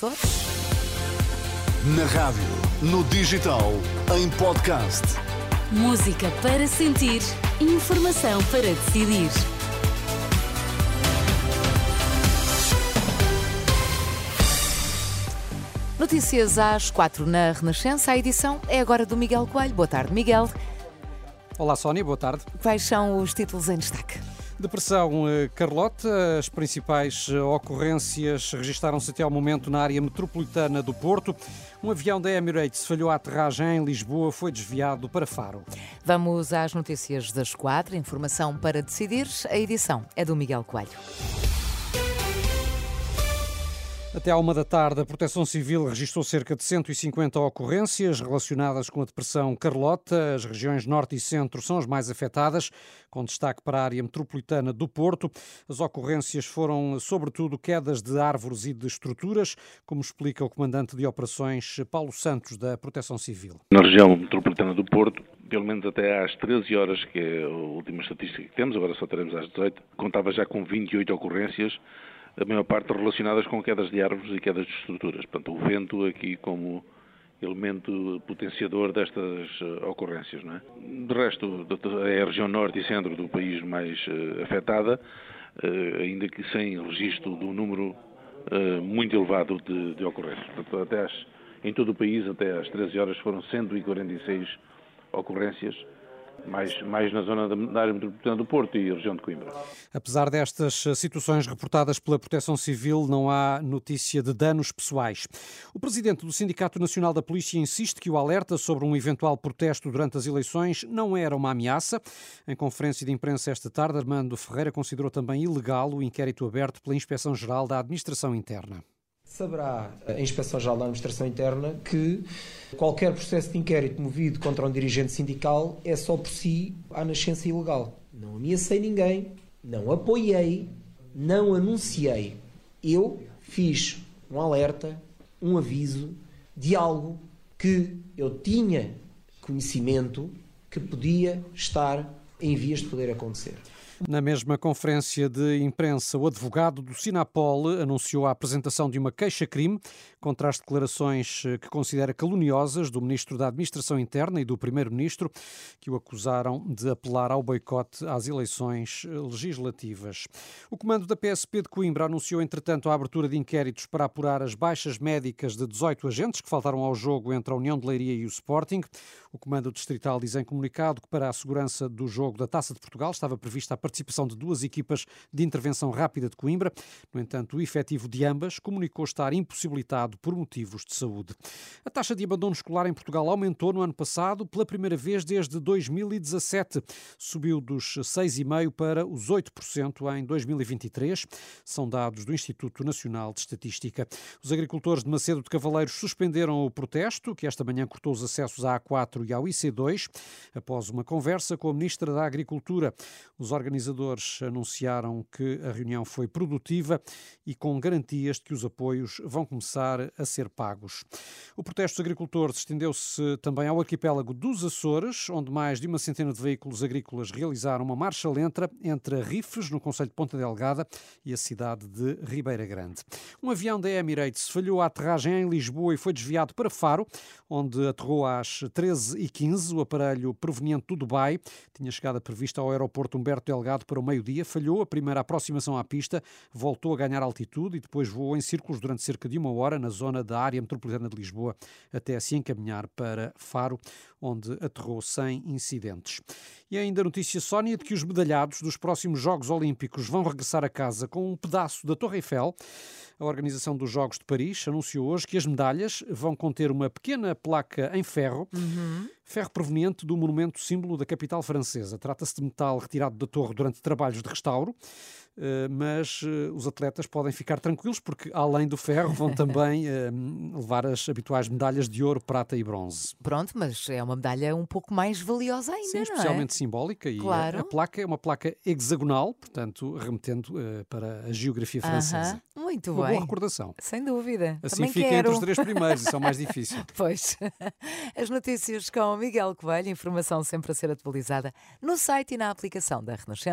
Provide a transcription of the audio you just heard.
Açores. Na rádio, no digital, em podcast. Música para sentir, informação para decidir. Notícias às quatro na Renascença. A edição é agora do Miguel Coelho. Boa tarde, Miguel. Olá, Sónia, boa tarde. Quais são os títulos em destaque? Depressão eh, Carlota, as principais eh, ocorrências registaram-se até ao momento na área metropolitana do Porto. Um avião da Emirates falhou a aterragem em Lisboa, foi desviado para Faro. Vamos às notícias das quatro. Informação para decidir. A edição é do Miguel Coelho. Até à uma da tarde, a Proteção Civil registrou cerca de 150 ocorrências relacionadas com a depressão Carlota. As regiões Norte e Centro são as mais afetadas, com destaque para a área metropolitana do Porto. As ocorrências foram, sobretudo, quedas de árvores e de estruturas, como explica o comandante de operações Paulo Santos, da Proteção Civil. Na região metropolitana do Porto, pelo menos até às 13 horas, que é a última estatística que temos, agora só teremos às 18, contava já com 28 ocorrências a maior parte relacionadas com quedas de árvores e quedas de estruturas. Portanto, o vento aqui como elemento potenciador destas uh, ocorrências. Não é? De resto, é a região norte e centro do país mais uh, afetada, uh, ainda que sem registro do número muito elevado de, de ocorrências. Portanto, até às, em todo o país, até às 13 horas, foram 146 ocorrências mais, mais na zona da, área metropolitana do Porto e região de Coimbra. Apesar destas situações reportadas pela Proteção Civil, não há notícia de danos pessoais. O presidente do Sindicato Nacional da Polícia insiste que o alerta sobre um eventual protesto durante as eleições não era uma ameaça. Em conferência de imprensa esta tarde, Armando Ferreira considerou também ilegal o inquérito aberto pela Inspeção-Geral da Administração Interna. Saberá a Inspeção-Geral da Administração Interna que qualquer processo de inquérito movido contra um dirigente sindical é só por si a nascença ilegal. Não ameacei ninguém, não apoiei, não anunciei. Eu fiz um alerta, um aviso de algo que eu tinha conhecimento que podia estar em vias de poder acontecer. Na mesma conferência de imprensa, o advogado do Sinapol anunciou a apresentação de uma queixa-crime contra as declarações que considera caluniosas do Ministro da Administração Interna e do Primeiro-Ministro, que o acusaram de apelar ao boicote às eleições legislativas. O comando da PSP de Coimbra anunciou, entretanto, a abertura de inquéritos para apurar as baixas médicas de 18 agentes que faltaram ao jogo entre a União de Leiria e o Sporting. O comando distrital diz em comunicado que, para a segurança do jogo da Taça de Portugal, estava prevista a participação de duas equipas de intervenção rápida de Coimbra. No entanto, o efetivo de ambas comunicou estar impossibilitado por motivos de saúde. A taxa de abandono escolar em Portugal aumentou no ano passado pela primeira vez desde 2017. Subiu dos 6,5% para os 8% em 2023. São dados do Instituto Nacional de Estatística. Os agricultores de Macedo de Cavaleiros suspenderam o protesto, que esta manhã cortou os acessos à A4 e ao IC2, após uma conversa com a Ministra da Agricultura. Os organizadores organizadores anunciaram que a reunião foi produtiva e com garantias de que os apoios vão começar a ser pagos. O protesto dos agricultores estendeu-se também ao arquipélago dos Açores, onde mais de uma centena de veículos agrícolas realizaram uma marcha lenta entre Rifes, no Conselho de Ponta Delgada, e a cidade de Ribeira Grande. Um avião da Emirates falhou a aterragem em Lisboa e foi desviado para Faro, onde aterrou às 13h15. O aparelho proveniente do Dubai tinha chegada prevista ao aeroporto Humberto Delgado para o meio-dia, falhou a primeira aproximação à pista, voltou a ganhar altitude e depois voou em círculos durante cerca de uma hora na zona da área metropolitana de Lisboa, até se encaminhar para Faro, onde aterrou sem incidentes. E ainda a notícia, Sónia, de que os medalhados dos próximos Jogos Olímpicos vão regressar a casa com um pedaço da Torre Eiffel. A organização dos Jogos de Paris anunciou hoje que as medalhas vão conter uma pequena placa em ferro, uhum. ferro proveniente do monumento símbolo da capital francesa. Trata-se de metal retirado da torre durante trabalhos de restauro. Eh, mas eh, os atletas podem ficar tranquilos porque, além do ferro, vão também eh, levar as habituais medalhas de ouro, prata e bronze. Pronto, mas é uma medalha um pouco mais valiosa ainda, Sim, especialmente é? Simbólica. E claro. a, a, placa é uma placa hexagonal, portanto, remetendo uh, para a geografia francesa. Uh -huh. Muito uma bem. boa recordação. Sem dúvida. Assim Também fica quero. entre os três primeiros, isso é o mais difícil. pois. As notícias com Miguel Coelho, informação sempre a ser atualizada no site e na aplicação da Renascença.